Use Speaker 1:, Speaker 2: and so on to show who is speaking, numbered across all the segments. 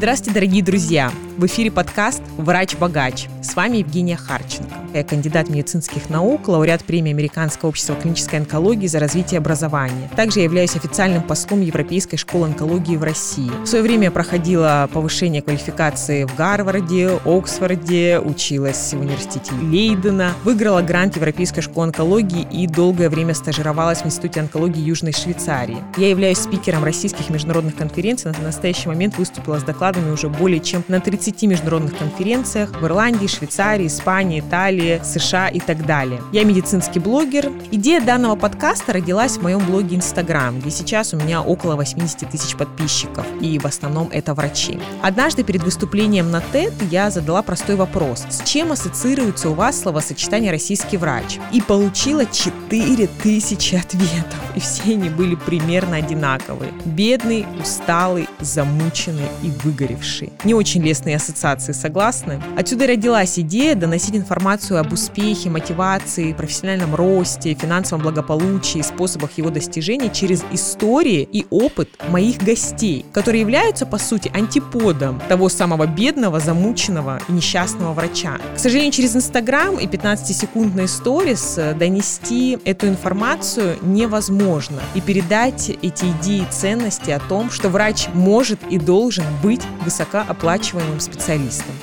Speaker 1: Здравствуйте, дорогие друзья! В эфире подкаст «Врач-богач». С вами Евгения Харченко. Я кандидат медицинских наук, лауреат премии Американского общества клинической онкологии за развитие образования. Также я являюсь официальным послом Европейской школы онкологии в России. В свое время я проходила повышение квалификации в Гарварде, Оксфорде, училась в университете Лейдена, выиграла грант Европейской школы онкологии и долгое время стажировалась в Институте онкологии Южной Швейцарии. Я являюсь спикером российских международных конференций. На настоящий момент выступила с докладами уже более чем на 30 международных конференциях в Ирландии, Швейцарии, Испании, Италии, США и так далее. Я медицинский блогер. Идея данного подкаста родилась в моем блоге Instagram, где сейчас у меня около 80 тысяч подписчиков, и в основном это врачи. Однажды перед выступлением на TED я задала простой вопрос. С чем ассоциируется у вас словосочетание «российский врач?» И получила 4000 ответов, и все они были примерно одинаковые. Бедный, усталый, замученный и выгоревший. Не очень лестные ассоциации, согласны? Отсюда родилась идея доносить информацию об успехе, мотивации, профессиональном росте, финансовом благополучии, способах его достижения через истории и опыт моих гостей, которые являются, по сути, антиподом того самого бедного, замученного и несчастного врача. К сожалению, через Инстаграм и 15-секундные сторис донести эту информацию невозможно и передать эти идеи и ценности о том, что врач может и должен быть высокооплачиваемым специалистом.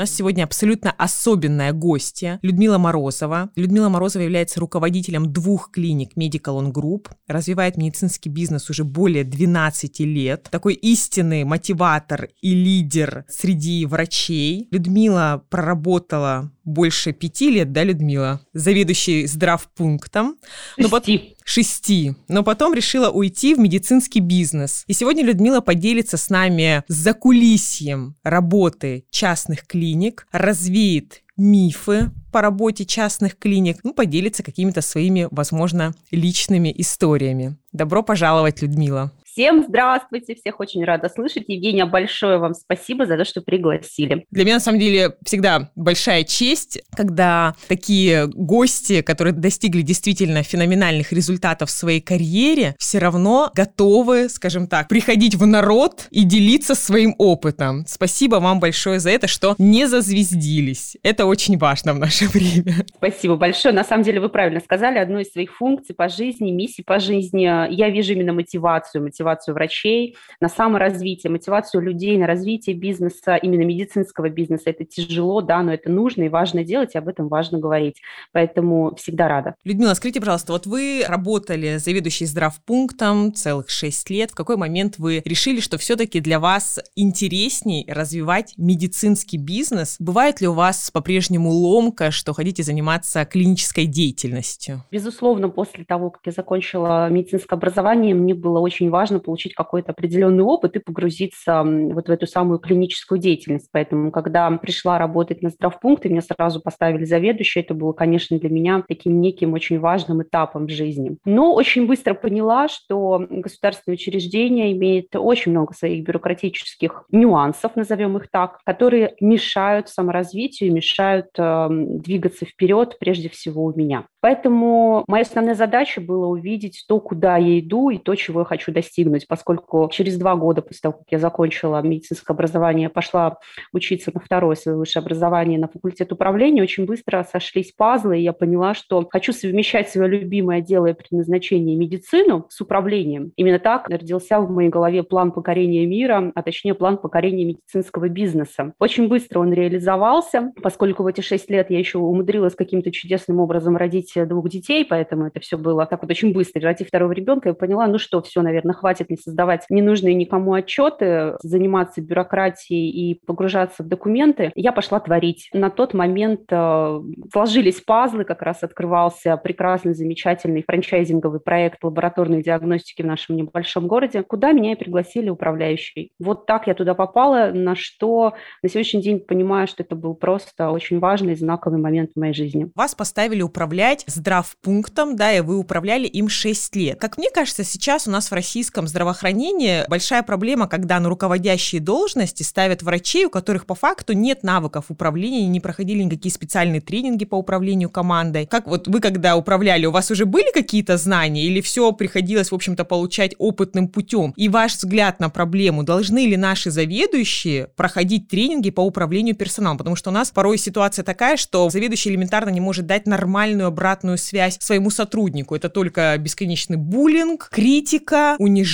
Speaker 1: Нас сегодня абсолютно особенная гостья Людмила Морозова. Людмила Морозова является руководителем двух клиник Medical On Group, развивает медицинский бизнес уже более 12 лет. Такой истинный мотиватор и лидер среди врачей. Людмила проработала больше пяти лет, да, Людмила? Заведующий здравпунктом.
Speaker 2: Шести. Но потом,
Speaker 1: шести. Но потом решила уйти в медицинский бизнес. И сегодня Людмила поделится с нами за кулисьем работы частных клиник, развеет мифы по работе частных клиник, ну, поделится какими-то своими, возможно, личными историями. Добро пожаловать, Людмила.
Speaker 2: Всем здравствуйте, всех очень рада слышать. Евгения, большое вам спасибо за то, что пригласили.
Speaker 1: Для меня, на самом деле, всегда большая честь, когда такие гости, которые достигли действительно феноменальных результатов в своей карьере, все равно готовы, скажем так, приходить в народ и делиться своим опытом. Спасибо вам большое за это, что не зазвездились. Это очень важно в наше время.
Speaker 2: Спасибо большое. На самом деле, вы правильно сказали, одну из своих функций по жизни, миссии по жизни, я вижу именно мотивацию, мотивацию мотивацию врачей на саморазвитие, мотивацию людей на развитие бизнеса, именно медицинского бизнеса. Это тяжело, да, но это нужно и важно делать, и об этом важно говорить. Поэтому всегда рада.
Speaker 1: Людмила, скажите, пожалуйста, вот вы работали заведующей здравпунктом целых 6 лет. В какой момент вы решили, что все-таки для вас интересней развивать медицинский бизнес? Бывает ли у вас по-прежнему ломка, что хотите заниматься клинической деятельностью?
Speaker 2: Безусловно, после того, как я закончила медицинское образование, мне было очень важно важно получить какой-то определенный опыт и погрузиться вот в эту самую клиническую деятельность. Поэтому, когда пришла работать на здравпункт, и меня сразу поставили заведующей, это было, конечно, для меня таким неким очень важным этапом в жизни. Но очень быстро поняла, что государственное учреждение имеет очень много своих бюрократических нюансов, назовем их так, которые мешают саморазвитию, мешают э, двигаться вперед прежде всего у меня. Поэтому моя основная задача была увидеть то, куда я иду и то, чего я хочу достичь достигнуть, поскольку через два года после того, как я закончила медицинское образование, пошла учиться на второе свое высшее образование на факультет управления, очень быстро сошлись пазлы, и я поняла, что хочу совмещать свое любимое дело и предназначение медицину с управлением. Именно так родился в моей голове план покорения мира, а точнее план покорения медицинского бизнеса. Очень быстро он реализовался, поскольку в эти шесть лет я еще умудрилась каким-то чудесным образом родить двух детей, поэтому это все было так вот очень быстро. Родив второго ребенка, я поняла, ну что, все, наверное, хватит не создавать ненужные никому отчеты, заниматься бюрократией и погружаться в документы, я пошла творить. На тот момент э, сложились пазлы, как раз открывался прекрасный, замечательный франчайзинговый проект лабораторной диагностики в нашем небольшом городе, куда меня и пригласили управляющий. Вот так я туда попала, на что на сегодняшний день понимаю, что это был просто очень важный, знаковый момент в моей жизни.
Speaker 1: Вас поставили управлять здравпунктом, да, и вы управляли им 6 лет. Как мне кажется, сейчас у нас в российском медицинском здравоохранении большая проблема, когда на руководящие должности ставят врачей, у которых по факту нет навыков управления, не проходили никакие специальные тренинги по управлению командой. Как вот вы, когда управляли, у вас уже были какие-то знания или все приходилось, в общем-то, получать опытным путем? И ваш взгляд на проблему, должны ли наши заведующие проходить тренинги по управлению персоналом? Потому что у нас порой ситуация такая, что заведующий элементарно не может дать нормальную обратную связь своему сотруднику. Это только бесконечный буллинг, критика, унижение,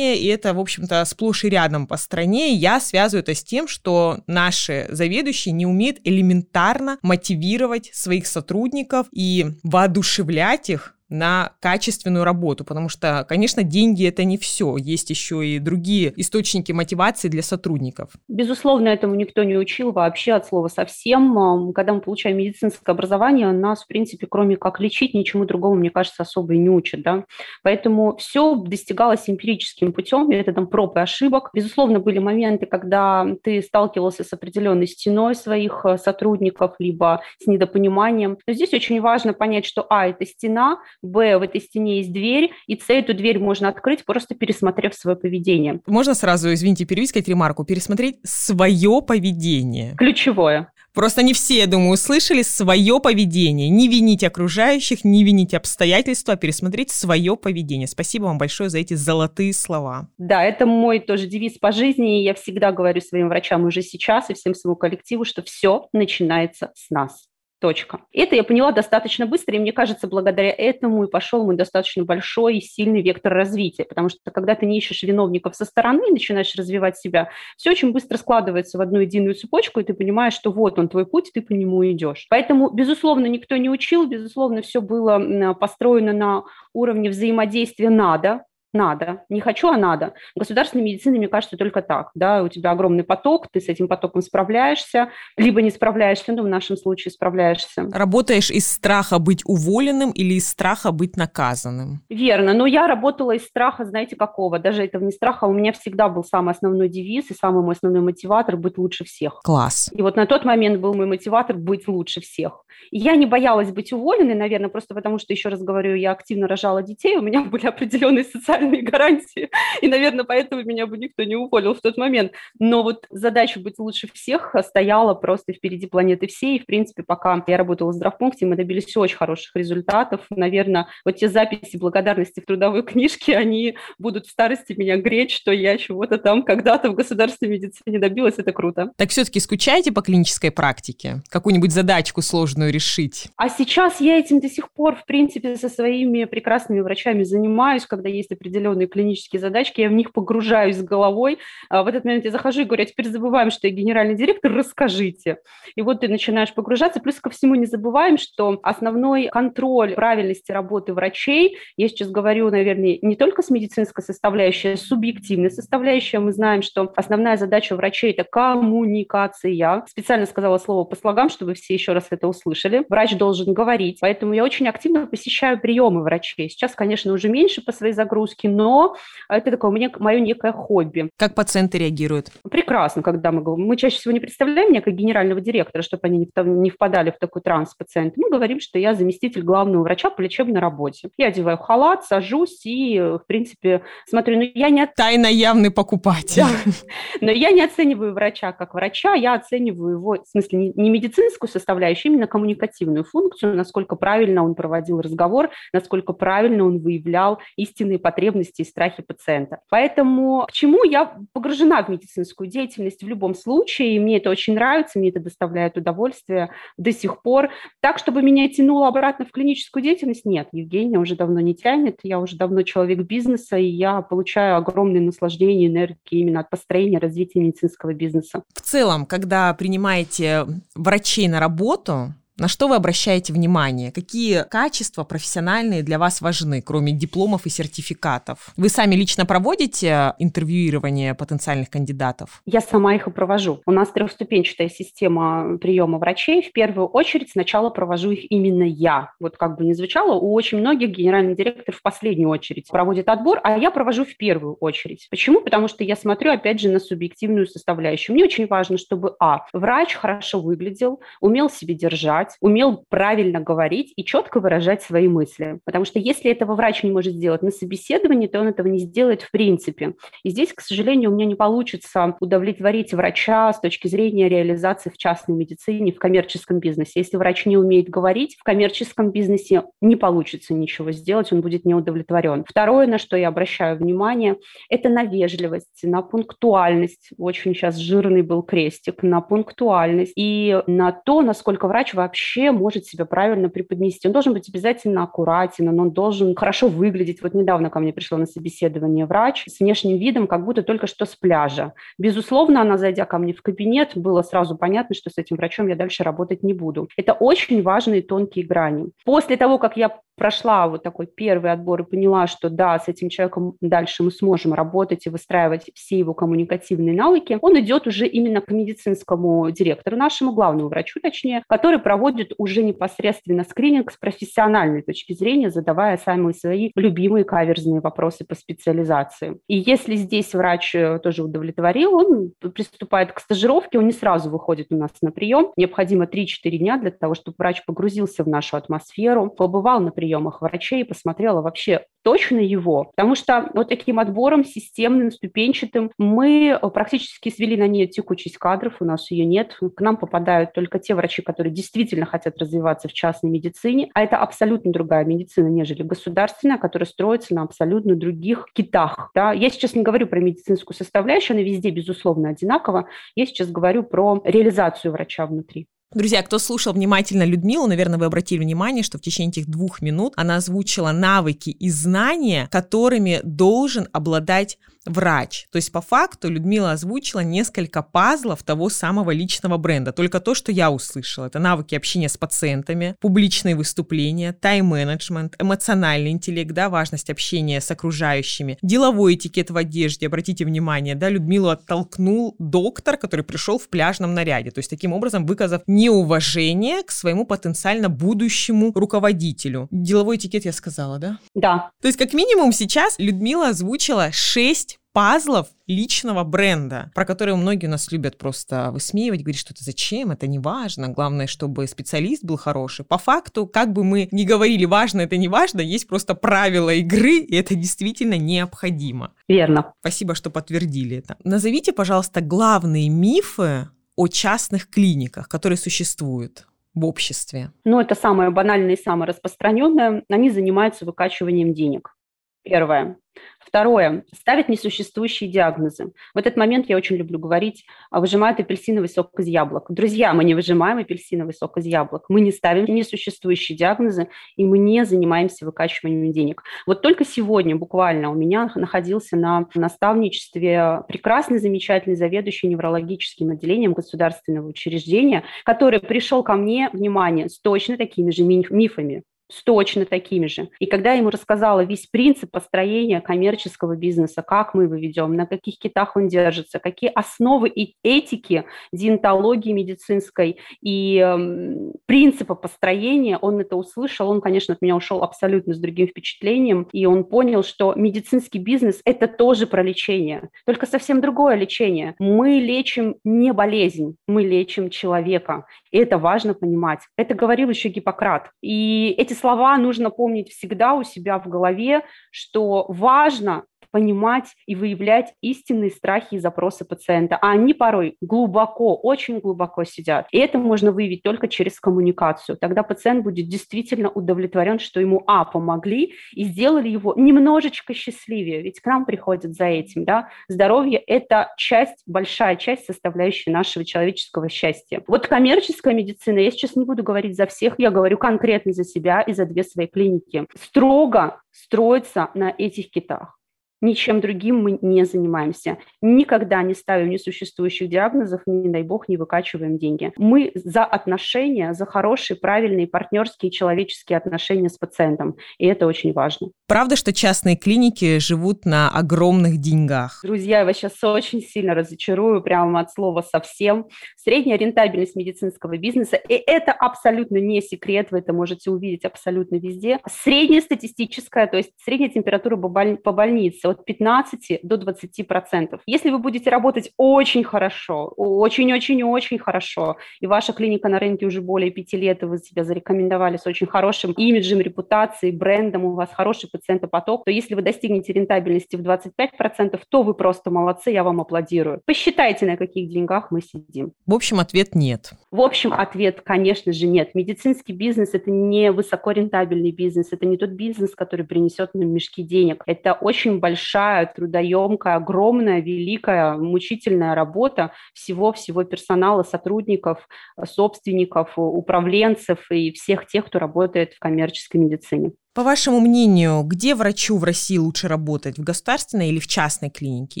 Speaker 1: и это, в общем-то, сплошь и рядом по стране. Я связываю это с тем, что наши заведующие не умеют элементарно мотивировать своих сотрудников и воодушевлять их на качественную работу, потому что, конечно, деньги это не все, есть еще и другие источники мотивации для сотрудников.
Speaker 2: Безусловно, этому никто не учил вообще от слова совсем. Когда мы получаем медицинское образование, нас, в принципе, кроме как лечить, ничему другому, мне кажется, особо и не учат. Да? Поэтому все достигалось эмпирическим путем, методом проб и ошибок. Безусловно, были моменты, когда ты сталкивался с определенной стеной своих э, сотрудников, либо с недопониманием. Но здесь очень важно понять, что А – это стена, Б, в этой стене есть дверь, и С, эту дверь можно открыть, просто пересмотрев свое поведение.
Speaker 1: Можно сразу, извините, перевискать ремарку, пересмотреть свое поведение.
Speaker 2: Ключевое.
Speaker 1: Просто не все, я думаю, услышали свое поведение. Не винить окружающих, не винить обстоятельства, а пересмотреть свое поведение. Спасибо вам большое за эти золотые слова.
Speaker 2: Да, это мой тоже девиз по жизни. И я всегда говорю своим врачам уже сейчас и всем своему коллективу, что все начинается с нас. Точка. Это я поняла достаточно быстро, и мне кажется, благодаря этому и пошел мой достаточно большой и сильный вектор развития, потому что когда ты не ищешь виновников со стороны и начинаешь развивать себя, все очень быстро складывается в одну единую цепочку, и ты понимаешь, что вот он твой путь, ты по нему идешь. Поэтому, безусловно, никто не учил, безусловно, все было построено на уровне взаимодействия «надо», надо. Не хочу, а надо. В государственной медицине, мне кажется, только так. Да? У тебя огромный поток, ты с этим потоком справляешься, либо не справляешься, но в нашем случае справляешься.
Speaker 1: Работаешь из страха быть уволенным или из страха быть наказанным?
Speaker 2: Верно. Но я работала из страха, знаете, какого? Даже этого не страха, у меня всегда был самый основной девиз и самый мой основной мотиватор – быть лучше всех.
Speaker 1: Класс.
Speaker 2: И вот на тот момент был мой мотиватор – быть лучше всех. И я не боялась быть уволенной, наверное, просто потому что, еще раз говорю, я активно рожала детей, у меня были определенные социальные социальные гарантии, и, наверное, поэтому меня бы никто не уволил в тот момент. Но вот задача быть лучше всех стояла просто впереди планеты всей, и, в принципе, пока я работала в здравпункте, мы добились очень хороших результатов. Наверное, вот те записи благодарности в трудовой книжке, они будут в старости меня греть, что я чего-то там когда-то в государственной медицине добилась, это круто.
Speaker 1: Так все-таки скучаете по клинической практике? Какую-нибудь задачку сложную решить?
Speaker 2: А сейчас я этим до сих пор, в принципе, со своими прекрасными врачами занимаюсь, когда есть определенные определенные клинические задачки, я в них погружаюсь головой. А в этот момент я захожу и говорю, а теперь забываем, что я генеральный директор, расскажите. И вот ты начинаешь погружаться. Плюс ко всему не забываем, что основной контроль правильности работы врачей, я сейчас говорю, наверное, не только с медицинской составляющей, а с субъективной составляющей. Мы знаем, что основная задача врачей – это коммуникация. Специально сказала слово по слогам, чтобы все еще раз это услышали. Врач должен говорить. Поэтому я очень активно посещаю приемы врачей. Сейчас, конечно, уже меньше по своей загрузке, кино. Это такое мне, мое некое хобби.
Speaker 1: Как пациенты реагируют?
Speaker 2: Прекрасно, когда мы говорим. Мы чаще всего не представляем меня как генерального директора, чтобы они не, не впадали в такой транс пациента. Мы говорим, что я заместитель главного врача по лечебной работе. Я одеваю халат, сажусь и, в принципе, смотрю. Но я не...
Speaker 1: Тайно явный покупатель. Да.
Speaker 2: Но я не оцениваю врача как врача, я оцениваю его, в смысле, не медицинскую составляющую, именно коммуникативную функцию, насколько правильно он проводил разговор, насколько правильно он выявлял истинные потребности потребности и страхи пациента. Поэтому к чему я погружена в медицинскую деятельность в любом случае, и мне это очень нравится, мне это доставляет удовольствие до сих пор. Так, чтобы меня тянуло обратно в клиническую деятельность, нет, Евгения уже давно не тянет, я уже давно человек бизнеса, и я получаю огромное наслаждение, энергии именно от построения, развития медицинского бизнеса.
Speaker 1: В целом, когда принимаете врачей на работу, на что вы обращаете внимание? Какие качества профессиональные для вас важны, кроме дипломов и сертификатов? Вы сами лично проводите интервьюирование потенциальных кандидатов?
Speaker 2: Я сама их и провожу. У нас трехступенчатая система приема врачей. В первую очередь сначала провожу их именно я. Вот как бы не звучало, у очень многих генеральный директор в последнюю очередь проводит отбор, а я провожу в первую очередь. Почему? Потому что я смотрю, опять же, на субъективную составляющую. Мне очень важно, чтобы, а, врач хорошо выглядел, умел себе держать, выступать, умел правильно говорить и четко выражать свои мысли. Потому что если этого врач не может сделать на собеседовании, то он этого не сделает в принципе. И здесь, к сожалению, у меня не получится удовлетворить врача с точки зрения реализации в частной медицине, в коммерческом бизнесе. Если врач не умеет говорить, в коммерческом бизнесе не получится ничего сделать, он будет неудовлетворен. Второе, на что я обращаю внимание, это на вежливость, на пунктуальность. Очень сейчас жирный был крестик, на пунктуальность и на то, насколько врач вообще может себя правильно преподнести. Он должен быть обязательно аккуратен, он должен хорошо выглядеть. Вот недавно ко мне пришла на собеседование врач с внешним видом, как будто только что с пляжа. Безусловно, она, зайдя ко мне в кабинет, было сразу понятно, что с этим врачом я дальше работать не буду. Это очень важные тонкие грани. После того, как я прошла вот такой первый отбор и поняла, что да, с этим человеком дальше мы сможем работать и выстраивать все его коммуникативные навыки, он идет уже именно к медицинскому директору, нашему главному врачу, точнее, который проводит уже непосредственно скрининг с профессиональной точки зрения, задавая самые свои любимые каверзные вопросы по специализации. И если здесь врач э, тоже удовлетворил, он приступает к стажировке, он не сразу выходит у нас на прием. Необходимо 3-4 дня для того, чтобы врач погрузился в нашу атмосферу, побывал на приеме приемах врачей, посмотрела вообще точно его, потому что вот таким отбором системным, ступенчатым мы практически свели на нее текучесть кадров, у нас ее нет. К нам попадают только те врачи, которые действительно хотят развиваться в частной медицине, а это абсолютно другая медицина, нежели государственная, которая строится на абсолютно других китах. Да? Я сейчас не говорю про медицинскую составляющую, она везде, безусловно, одинакова. Я сейчас говорю про реализацию врача внутри.
Speaker 1: Друзья, кто слушал внимательно Людмилу, наверное, вы обратили внимание, что в течение этих двух минут она озвучила навыки и знания, которыми должен обладать врач. То есть по факту Людмила озвучила несколько пазлов того самого личного бренда. Только то, что я услышала. Это навыки общения с пациентами, публичные выступления, тайм-менеджмент, эмоциональный интеллект, да, важность общения с окружающими, деловой этикет в одежде. Обратите внимание, да, Людмилу оттолкнул доктор, который пришел в пляжном наряде. То есть таким образом выказав неуважение к своему потенциально будущему руководителю. Деловой этикет я сказала, да?
Speaker 2: Да.
Speaker 1: То есть как минимум сейчас Людмила озвучила шесть пазлов личного бренда, про которые многие у нас любят просто высмеивать, говорить, что это зачем, это не важно, главное, чтобы специалист был хороший. По факту, как бы мы ни говорили, важно это не важно, есть просто правила игры, и это действительно необходимо.
Speaker 2: Верно.
Speaker 1: Спасибо, что подтвердили это. Назовите, пожалуйста, главные мифы о частных клиниках, которые существуют в обществе?
Speaker 2: Ну, это самое банальное и самое распространенное. Они занимаются выкачиванием денег. Первое. Второе. Ставят несуществующие диагнозы. В этот момент я очень люблю говорить, а, выжимают апельсиновый сок из яблок. Друзья, мы не выжимаем апельсиновый сок из яблок. Мы не ставим несуществующие диагнозы, и мы не занимаемся выкачиванием денег. Вот только сегодня буквально у меня находился на наставничестве прекрасный, замечательный заведующий неврологическим отделением государственного учреждения, который пришел ко мне, внимание, с точно такими же мифами с точно такими же. И когда я ему рассказала весь принцип построения коммерческого бизнеса, как мы его ведем, на каких китах он держится, какие основы и этики диентологии медицинской и э, принципа построения, он это услышал, он, конечно, от меня ушел абсолютно с другим впечатлением, и он понял, что медицинский бизнес – это тоже про лечение, только совсем другое лечение. Мы лечим не болезнь, мы лечим человека, и это важно понимать. Это говорил еще Гиппократ. И эти слова нужно помнить всегда у себя в голове, что важно понимать и выявлять истинные страхи и запросы пациента. А они порой глубоко, очень глубоко сидят. И это можно выявить только через коммуникацию. Тогда пациент будет действительно удовлетворен, что ему, а, помогли и сделали его немножечко счастливее. Ведь к нам приходят за этим. Да? Здоровье – это часть, большая часть, составляющая нашего человеческого счастья. Вот коммерческая медицина, я сейчас не буду говорить за всех, я говорю конкретно за себя и за две свои клиники, строго строится на этих китах. Ничем другим мы не занимаемся. Никогда не ставим несуществующих диагнозов, не дай бог, не выкачиваем деньги. Мы за отношения, за хорошие, правильные партнерские человеческие отношения с пациентом. И это очень важно.
Speaker 1: Правда, что частные клиники живут на огромных деньгах?
Speaker 2: Друзья, я вас сейчас очень сильно разочарую, прямо от слова совсем. Средняя рентабельность медицинского бизнеса, и это абсолютно не секрет, вы это можете увидеть абсолютно везде. Средняя статистическая, то есть средняя температура по больнице от 15 до 20 процентов. Если вы будете работать очень хорошо, очень-очень-очень хорошо, и ваша клиника на рынке уже более пяти лет, и вы себя зарекомендовали с очень хорошим имиджем, репутацией, брендом, у вас хороший пациентопоток, то если вы достигнете рентабельности в 25 процентов, то вы просто молодцы, я вам аплодирую. Посчитайте, на каких деньгах мы сидим.
Speaker 1: В общем, ответ нет.
Speaker 2: В общем, ответ, конечно же, нет. Медицинский бизнес – это не высокорентабельный бизнес, это не тот бизнес, который принесет нам мешки денег. Это очень большая, трудоемкая, огромная, великая, мучительная работа всего-всего персонала, сотрудников, собственников, управленцев и всех тех, кто работает в коммерческой медицине.
Speaker 1: По вашему мнению, где врачу в России лучше работать? В государственной или в частной клинике?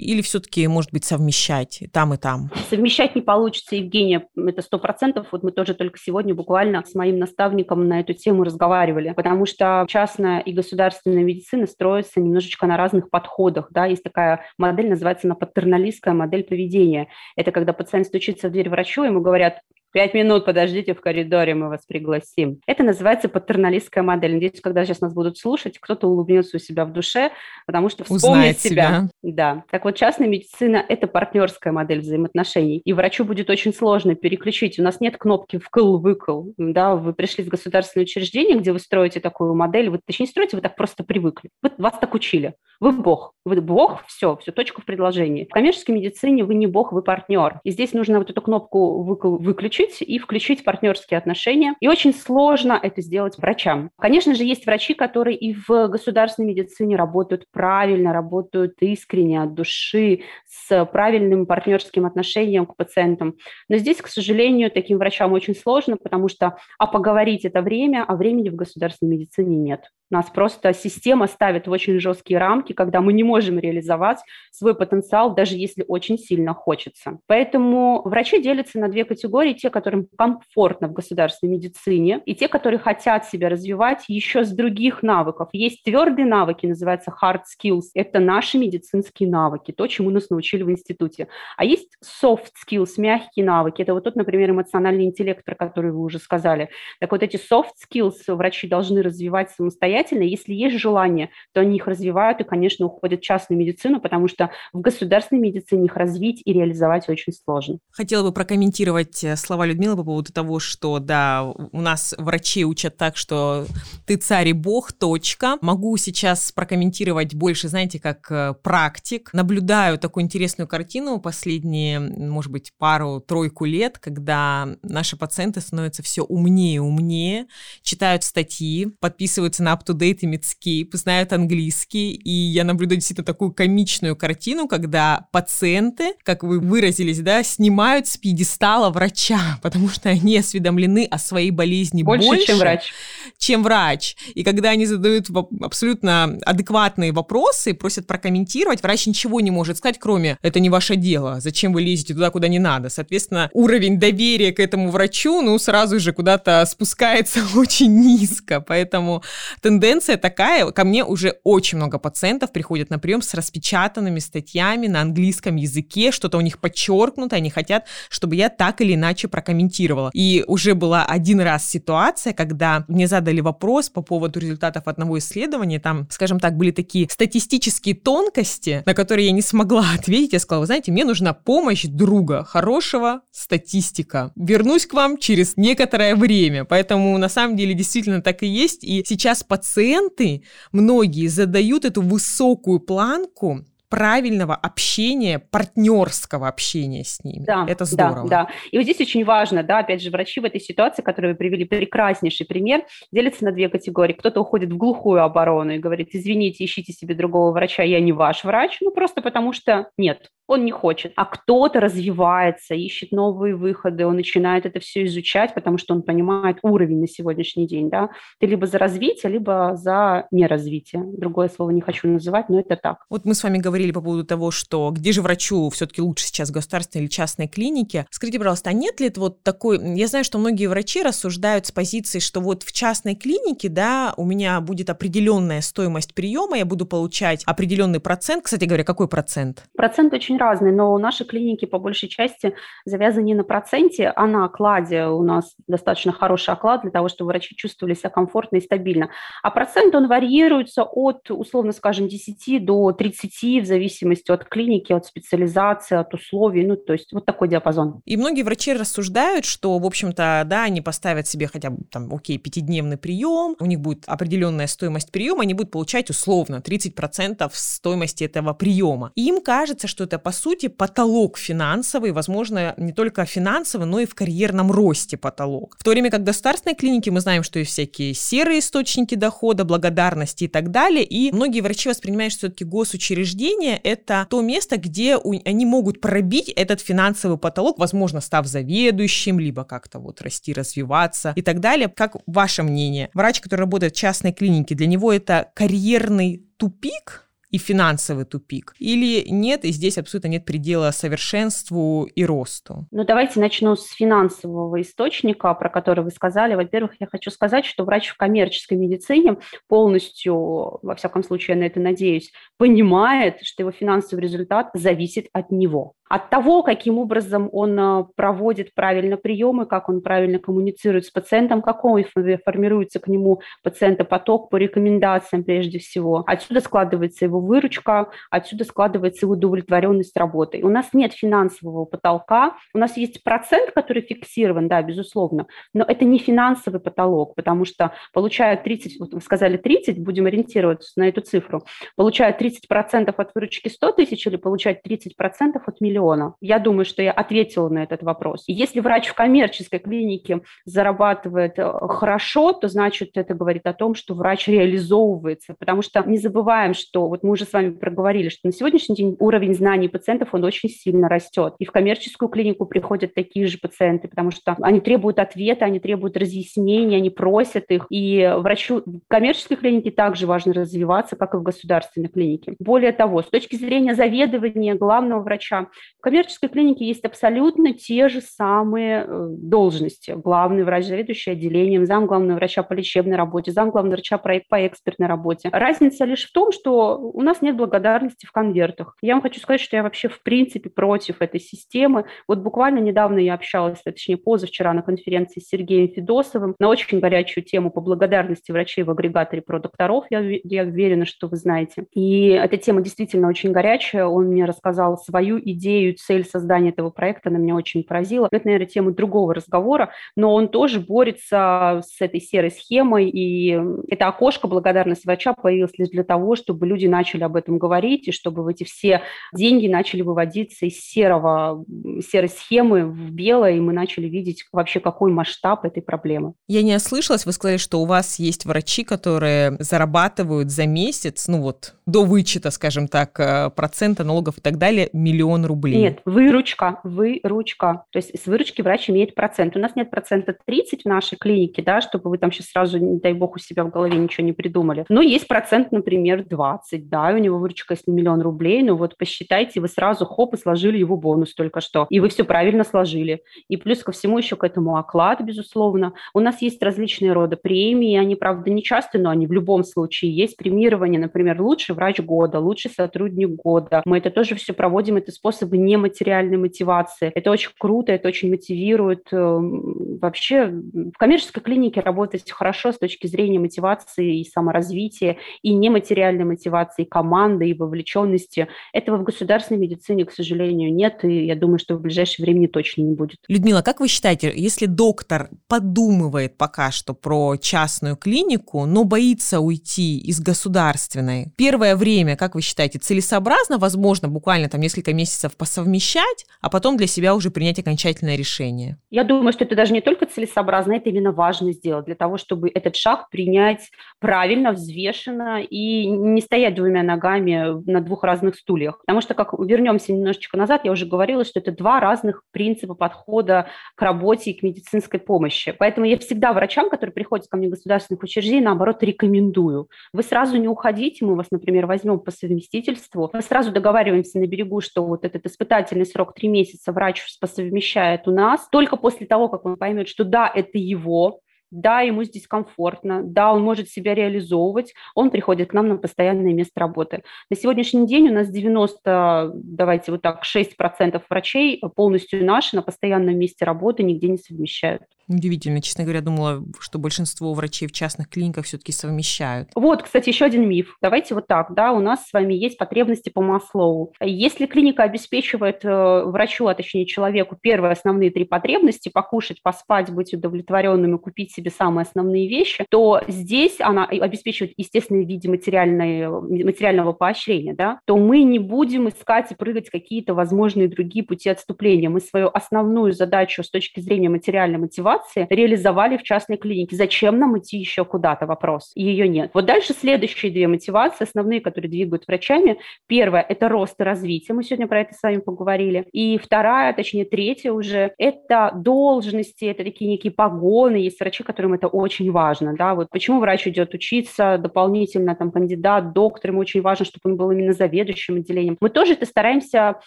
Speaker 1: Или все-таки, может быть, совмещать там, и там?
Speaker 2: Совмещать не получится, Евгения, это сто процентов. Вот мы тоже только сегодня буквально с моим наставником на эту тему разговаривали, потому что частная и государственная медицина строятся немножечко на разных подходах. Да? Есть такая модель, называется она патерналистская модель поведения. Это когда пациент стучится в дверь врачу, ему говорят, Пять минут подождите в коридоре, мы вас пригласим. Это называется патерналистская модель. Надеюсь, когда сейчас нас будут слушать, кто-то улыбнется у себя в душе, потому что вспомнит Узнает себя. себя. Да. Так вот, частная медицина – это партнерская модель взаимоотношений. И врачу будет очень сложно переключить. У нас нет кнопки вкл-выкл. Да, вы пришли в государственное учреждение, где вы строите такую модель. Вы, точнее, не строите, вы так просто привыкли. Вы, вас так учили. Вы бог. Вы бог, все, все, точка в предложении. В коммерческой медицине вы не бог, вы партнер. И здесь нужно вот эту кнопку выкл выключить и включить партнерские отношения. И очень сложно это сделать врачам. Конечно же, есть врачи, которые и в государственной медицине работают правильно, работают искренне, от души, с правильным партнерским отношением к пациентам. Но здесь, к сожалению, таким врачам очень сложно, потому что а поговорить это время, а времени в государственной медицине нет. Нас просто система ставит в очень жесткие рамки, когда мы не можем реализовать свой потенциал, даже если очень сильно хочется. Поэтому врачи делятся на две категории. Те, которым комфортно в государственной медицине, и те, которые хотят себя развивать еще с других навыков. Есть твердые навыки, называются hard skills. Это наши медицинские навыки, то, чему нас научили в институте. А есть soft skills, мягкие навыки. Это вот тот, например, эмоциональный интеллект, про который вы уже сказали. Так вот эти soft skills врачи должны развивать самостоятельно, самостоятельно. Если есть желание, то они их развивают и, конечно, уходят в частную медицину, потому что в государственной медицине их развить и реализовать очень сложно.
Speaker 1: Хотела бы прокомментировать э, слова Людмилы по поводу того, что, да, у нас врачи учат так, что ты царь и бог, точка. Могу сейчас прокомментировать больше, знаете, как э, практик. Наблюдаю такую интересную картину последние, может быть, пару-тройку лет, когда наши пациенты становятся все умнее и умнее, читают статьи, подписываются на up up-to-date и Medscape, знают английский, и я наблюдаю действительно такую комичную картину, когда пациенты, как вы выразились, да, снимают с пьедестала врача, потому что они осведомлены о своей болезни больше, больше
Speaker 2: чем врач.
Speaker 1: Чем врач. И когда они задают абсолютно адекватные вопросы, просят прокомментировать, врач ничего не может сказать, кроме «это не ваше дело, зачем вы лезете туда, куда не надо». Соответственно, уровень доверия к этому врачу, ну, сразу же куда-то спускается очень низко, поэтому тенденция такая, ко мне уже очень много пациентов приходят на прием с распечатанными статьями на английском языке, что-то у них подчеркнуто, они хотят, чтобы я так или иначе прокомментировала. И уже была один раз ситуация, когда мне задали вопрос по поводу результатов одного исследования, там, скажем так, были такие статистические тонкости, на которые я не смогла ответить. Я сказала, вы знаете, мне нужна помощь друга, хорошего статистика. Вернусь к вам через некоторое время. Поэтому на самом деле действительно так и есть. И сейчас пациенты пациенты, многие задают эту высокую планку правильного общения, партнерского общения с ними. Да, это здорово.
Speaker 2: Да, да. И вот здесь очень важно, да, опять же, врачи в этой ситуации, которую вы привели, прекраснейший пример, делятся на две категории. Кто-то уходит в глухую оборону и говорит, извините, ищите себе другого врача, я не ваш врач, ну просто потому что нет, он не хочет. А кто-то развивается, ищет новые выходы, он начинает это все изучать, потому что он понимает уровень на сегодняшний день, да. Ты либо за развитие, либо за неразвитие. Другое слово не хочу называть, но это так.
Speaker 1: Вот мы с вами говорим говорили по поводу того, что где же врачу все-таки лучше сейчас, государственной или частной клинике. Скажите, пожалуйста, а нет ли вот такой... Я знаю, что многие врачи рассуждают с позиции, что вот в частной клинике, да, у меня будет определенная стоимость приема, я буду получать определенный процент. Кстати говоря, какой процент?
Speaker 2: Процент очень разный, но наши клиники по большей части завязаны не на проценте, а на окладе. У нас достаточно хороший оклад для того, чтобы врачи чувствовали себя комфортно и стабильно. А процент, он варьируется от, условно скажем, 10 до 30 в зависимости от клиники, от специализации, от условий. Ну, то есть вот такой диапазон.
Speaker 1: И многие врачи рассуждают, что, в общем-то, да, они поставят себе хотя бы там, окей, пятидневный прием, у них будет определенная стоимость приема, они будут получать условно 30% стоимости этого приема. И им кажется, что это, по сути, потолок финансовый, возможно, не только финансовый, но и в карьерном росте потолок. В то время как в государственной клинике мы знаем, что есть всякие серые источники дохода, благодарности и так далее, и многие врачи воспринимают, что все-таки госучреждение – это то место, где они могут пробить этот финансовый потолок, возможно, став заведующим, либо как-то вот расти, развиваться и так далее. Как ваше мнение? Врач, который работает в частной клинике, для него это карьерный тупик, и финансовый тупик? Или нет, и здесь абсолютно нет предела совершенству и росту?
Speaker 2: Ну, давайте начну с финансового источника, про который вы сказали. Во-первых, я хочу сказать, что врач в коммерческой медицине полностью, во всяком случае, я на это надеюсь, понимает, что его финансовый результат зависит от него от того, каким образом он э, проводит правильно приемы, как он правильно коммуницирует с пациентом, какой формируется к нему пациентопоток по рекомендациям прежде всего. Отсюда складывается его выручка, отсюда складывается его удовлетворенность работой. У нас нет финансового потолка, у нас есть процент, который фиксирован, да, безусловно, но это не финансовый потолок, потому что получая 30, вот вы сказали 30, будем ориентироваться на эту цифру, получая 30% от выручки 100 тысяч или получать 30% от миллиона, миллиона? Я думаю, что я ответила на этот вопрос. Если врач в коммерческой клинике зарабатывает э, хорошо, то значит это говорит о том, что врач реализовывается, потому что не забываем, что вот мы уже с вами проговорили, что на сегодняшний день уровень знаний пациентов, он очень сильно растет. И в коммерческую клинику приходят такие же пациенты, потому что они требуют ответа, они требуют разъяснений, они просят их. И врачу в коммерческой клинике также важно развиваться, как и в государственной клинике. Более того, с точки зрения заведования главного врача, в коммерческой клинике есть абсолютно те же самые э, должности. Главный врач, заведующий отделением, зам главного врача по лечебной работе, зам главного врача по экспертной работе. Разница лишь в том, что у нас нет благодарности в конвертах. Я вам хочу сказать, что я вообще в принципе против этой системы. Вот буквально недавно я общалась, точнее позавчера на конференции с Сергеем Федосовым на очень горячую тему по благодарности врачей в агрегаторе про докторов. Я, я уверена, что вы знаете. И эта тема действительно очень горячая. Он мне рассказал свою идею идею, цель создания этого проекта, она меня очень поразила. Это, наверное, тема другого разговора, но он тоже борется с этой серой схемой, и это окошко благодарность врача появилось лишь для того, чтобы люди начали об этом говорить, и чтобы эти все деньги начали выводиться из серого, серой схемы в белое, и мы начали видеть вообще, какой масштаб этой проблемы.
Speaker 1: Я не ослышалась, вы сказали, что у вас есть врачи, которые зарабатывают за месяц, ну вот, до вычета, скажем так, э, процента налогов и так далее, миллион рублей.
Speaker 2: Нет, выручка, выручка. То есть с выручки врач имеет процент. У нас нет процента 30 в нашей клинике, да, чтобы вы там сейчас сразу, не дай бог, у себя в голове ничего не придумали. Но есть процент, например, 20, да, у него выручка если миллион рублей, ну вот посчитайте, вы сразу хоп и сложили его бонус только что. И вы все правильно сложили. И плюс ко всему еще к этому оклад, безусловно. У нас есть различные роды премии, они, правда, не часто, но они в любом случае есть. Премирование, например, лучший врач года, лучший сотрудник года. Мы это тоже все проводим, это способы нематериальной мотивации. Это очень круто, это очень мотивирует. Эм, вообще в коммерческой клинике работать хорошо с точки зрения мотивации и саморазвития, и нематериальной мотивации, и команды, и вовлеченности. Этого в государственной медицине, к сожалению, нет, и я думаю, что в ближайшее время точно не будет.
Speaker 1: Людмила, как вы считаете, если доктор подумывает пока что про частную клинику, но боится уйти из государственной, первое время, как вы считаете, целесообразно, возможно, буквально там несколько месяцев посовмещать, а потом для себя уже принять окончательное решение?
Speaker 2: Я думаю, что это даже не только целесообразно, это именно важно сделать для того, чтобы этот шаг принять правильно, взвешенно и не стоять двумя ногами на двух разных стульях. Потому что, как вернемся немножечко назад, я уже говорила, что это два разных принципа подхода к работе и к медицинской помощи. Поэтому я всегда врачам, которые приходят ко мне в государственных учреждений, наоборот, рекомендую. Вы сразу не уходите, мы вас, например, возьмем по совместительству, мы сразу договариваемся на берегу, что вот этот испытательный срок три месяца врач посовмещает у нас. Только после того, как он поймет, что да, это его, да, ему здесь комфортно, да, он может себя реализовывать, он приходит к нам на постоянное место работы. На сегодняшний день у нас 90, давайте вот так, 6% врачей полностью наши на постоянном месте работы нигде не совмещают.
Speaker 1: Удивительно, честно говоря, думала, что большинство врачей в частных клиниках все-таки совмещают.
Speaker 2: Вот, кстати, еще один миф. Давайте вот так, да, у нас с вами есть потребности по Маслоу. Если клиника обеспечивает э, врачу, а точнее человеку, первые основные три потребности, покушать, поспать, быть удовлетворенным и купить себе самые основные вещи, то здесь она обеспечивает, естественно, в виде материального поощрения, да, то мы не будем искать и прыгать какие-то возможные другие пути отступления. Мы свою основную задачу с точки зрения материальной мотивации ситуации реализовали в частной клинике. Зачем нам идти еще куда-то? Вопрос. Ее нет. Вот дальше следующие две мотивации, основные, которые двигают врачами. Первое – это рост и развитие. Мы сегодня про это с вами поговорили. И вторая, точнее третья уже, это должности, это такие некие погоны. Есть врачи, которым это очень важно. Да? Вот почему врач идет учиться дополнительно, там, кандидат, доктор, ему очень важно, чтобы он был именно заведующим отделением. Мы тоже это стараемся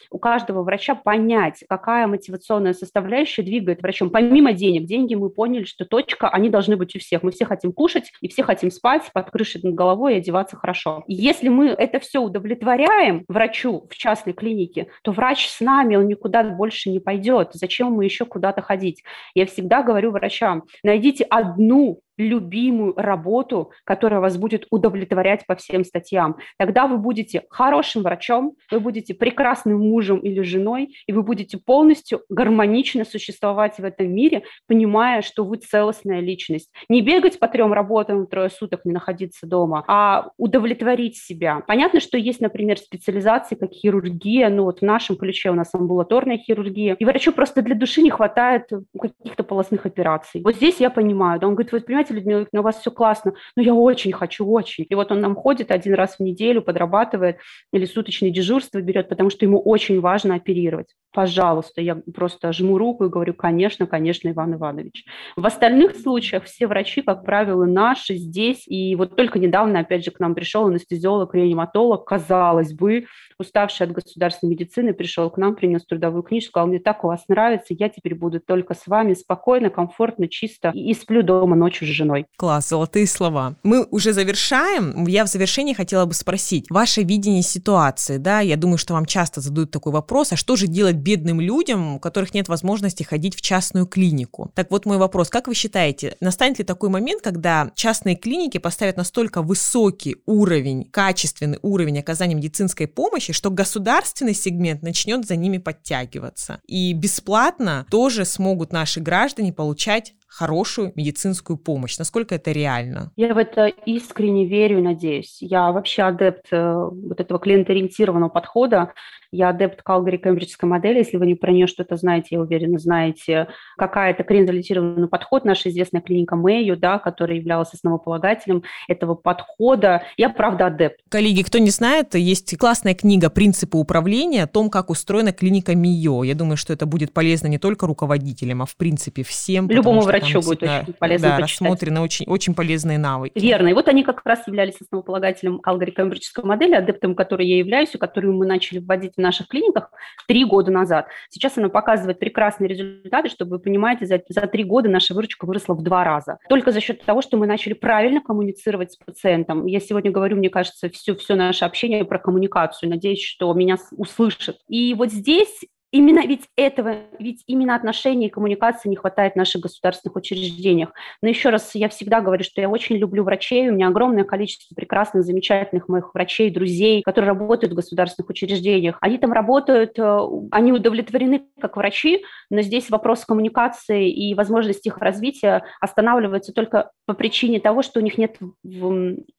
Speaker 2: у каждого врача понять, какая мотивационная составляющая двигает врачом, помимо денег. Деньги деньги, мы поняли, что точка, они должны быть у всех. Мы все хотим кушать, и все хотим спать под крышей над головой и одеваться хорошо. Если мы это все удовлетворяем врачу в частной клинике, то врач с нами, он никуда больше не пойдет. Зачем ему еще куда-то ходить? Я всегда говорю врачам, найдите одну любимую работу, которая вас будет удовлетворять по всем статьям. Тогда вы будете хорошим врачом, вы будете прекрасным мужем или женой, и вы будете полностью гармонично существовать в этом мире, понимая, что вы целостная личность. Не бегать по трем работам трое суток, не находиться дома, а удовлетворить себя. Понятно, что есть, например, специализации, как хирургия, ну вот в нашем ключе у нас амбулаторная хирургия, и врачу просто для души не хватает каких-то полостных операций. Вот здесь я понимаю, да, он говорит, вот понимаете, понимаете, Людмила, ну, у вас все классно, но я очень хочу, очень. И вот он нам ходит один раз в неделю, подрабатывает или суточное дежурство берет, потому что ему очень важно оперировать. Пожалуйста, я просто жму руку и говорю, конечно, конечно, Иван Иванович. В остальных случаях все врачи, как правило, наши здесь, и вот только недавно, опять же, к нам пришел анестезиолог, реаниматолог, казалось бы, уставший от государственной медицины, пришел к нам, принес трудовую книжку, сказал, мне так у вас нравится, я теперь буду только с вами спокойно, комфортно, чисто, и, сплю дома ночью женой.
Speaker 1: Класс, золотые слова. Мы уже завершаем. Я в завершении хотела бы спросить, ваше видение ситуации, да, я думаю, что вам часто задают такой вопрос, а что же делать бедным людям, у которых нет возможности ходить в частную клинику? Так вот мой вопрос, как вы считаете, настанет ли такой момент, когда частные клиники поставят настолько высокий уровень, качественный уровень оказания медицинской помощи, что государственный сегмент начнет за ними подтягиваться. И бесплатно тоже смогут наши граждане получать хорошую медицинскую помощь? Насколько это реально?
Speaker 2: Я в это искренне верю и надеюсь. Я вообще адепт э, вот этого клиентоориентированного подхода. Я адепт Калгари Кембриджской модели. Если вы не про нее что-то знаете, я уверена, знаете, какая это клиентоориентированный подход. Наша известная клиника Мэйю, да, которая являлась основополагателем этого подхода. Я, правда, адепт.
Speaker 1: Коллеги, кто не знает, есть классная книга «Принципы управления» о том, как устроена клиника МИО. Я думаю, что это будет полезно не только руководителям, а в принципе всем.
Speaker 2: Любому врачу будет очень полезно
Speaker 1: да,
Speaker 2: почитать.
Speaker 1: рассмотрены очень, очень полезные навыки.
Speaker 2: Верно. И вот они как раз являлись основополагателем алгоритмической модели, адептом которой я являюсь, и которую мы начали вводить в наших клиниках три года назад. Сейчас она показывает прекрасные результаты, чтобы вы понимаете, за, за три года наша выручка выросла в два раза. Только за счет того, что мы начали правильно коммуницировать с пациентом. Я сегодня говорю, мне кажется, все, все наше общение про коммуникацию. Надеюсь, что меня услышат. И вот здесь именно ведь этого, ведь именно отношений и коммуникации не хватает в наших государственных учреждениях. Но еще раз, я всегда говорю, что я очень люблю врачей, у меня огромное количество прекрасных, замечательных моих врачей, друзей, которые работают в государственных учреждениях. Они там работают, э, они удовлетворены как врачи, но здесь вопрос коммуникации и возможности их развития останавливается только по причине того, что у них нет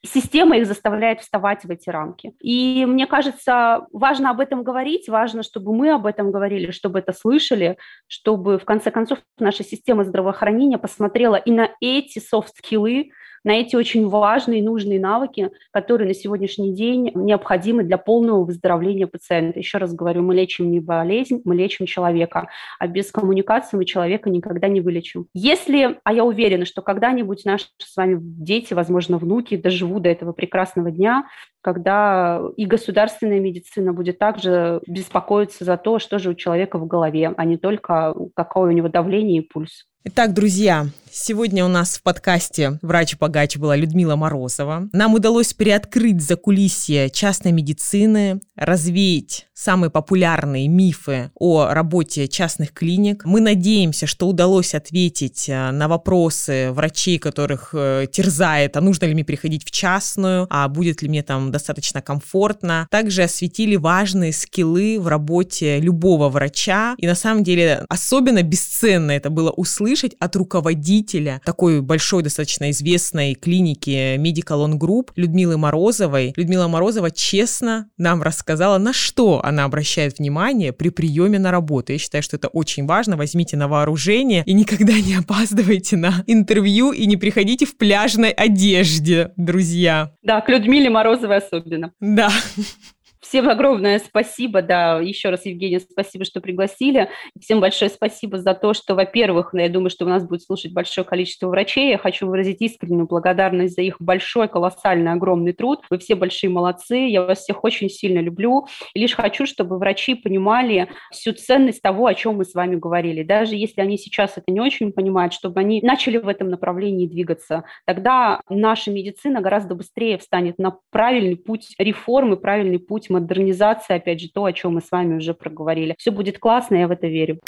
Speaker 2: система их заставляет вставать в эти рамки. И мне кажется, важно об этом говорить, важно, чтобы мы об этом говорили, чтобы это слышали, чтобы в конце концов наша система здравоохранения посмотрела и на эти софт-скиллы, на эти очень важные и нужные навыки, которые на сегодняшний день необходимы для полного выздоровления пациента. Еще раз говорю, мы лечим не болезнь, мы лечим человека, а без коммуникации мы человека никогда не вылечим. Если, а я уверена, что когда-нибудь наши с вами дети, возможно, внуки доживут до этого прекрасного дня, когда и государственная медицина будет также беспокоиться за то, что же у человека в голове, а не только какое у него давление и пульс.
Speaker 1: Итак, друзья, сегодня у нас в подкасте «Врач-богач» была Людмила Морозова. Нам удалось приоткрыть закулисье частной медицины, развеять самые популярные мифы о работе частных клиник. Мы надеемся, что удалось ответить э, на вопросы врачей, которых э, терзает, а нужно ли мне приходить в частную, а будет ли мне там достаточно комфортно. Также осветили важные скиллы в работе любого врача. И на самом деле особенно бесценно это было услышать от руководителя такой большой, достаточно известной клиники Medical On Group Людмилы Морозовой. Людмила Морозова честно нам рассказала, на что она обращает внимание при приеме на работу. Я считаю, что это очень важно. Возьмите на вооружение и никогда не опаздывайте на интервью и не приходите в пляжной одежде, друзья.
Speaker 2: Да, к Людмиле Морозовой особенно.
Speaker 1: Да.
Speaker 2: Всем огромное спасибо, да, еще раз, Евгения, спасибо, что пригласили. Всем большое спасибо за то, что, во-первых, ну, я думаю, что у нас будет слушать большое количество врачей. Я хочу выразить искреннюю благодарность за их большой, колоссальный, огромный труд. Вы все большие молодцы, я вас всех очень сильно люблю. И лишь хочу, чтобы врачи понимали всю ценность того, о чем мы с вами говорили. Даже если они сейчас это не очень понимают, чтобы они начали в этом направлении двигаться. Тогда наша медицина гораздо быстрее встанет на правильный путь реформы, правильный путь модернизация, опять же, то, о чем мы с вами уже проговорили. Все будет классно, я в это верю.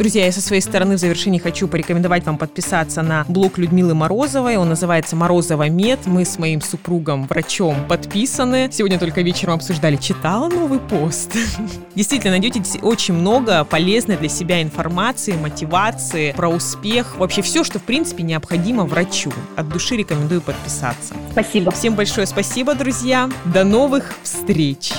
Speaker 1: Друзья, я со своей стороны в завершении хочу порекомендовать вам подписаться на блог Людмилы Морозовой. Он называется «Морозова Мед». Мы с моим супругом, врачом, подписаны. Сегодня только вечером обсуждали, читала новый пост. Действительно, найдете очень много полезной для себя информации, мотивации, про успех. Вообще все, что, в принципе, необходимо врачу. От души рекомендую подписаться.
Speaker 2: Спасибо.
Speaker 1: Всем большое спасибо, друзья. До новых встреч.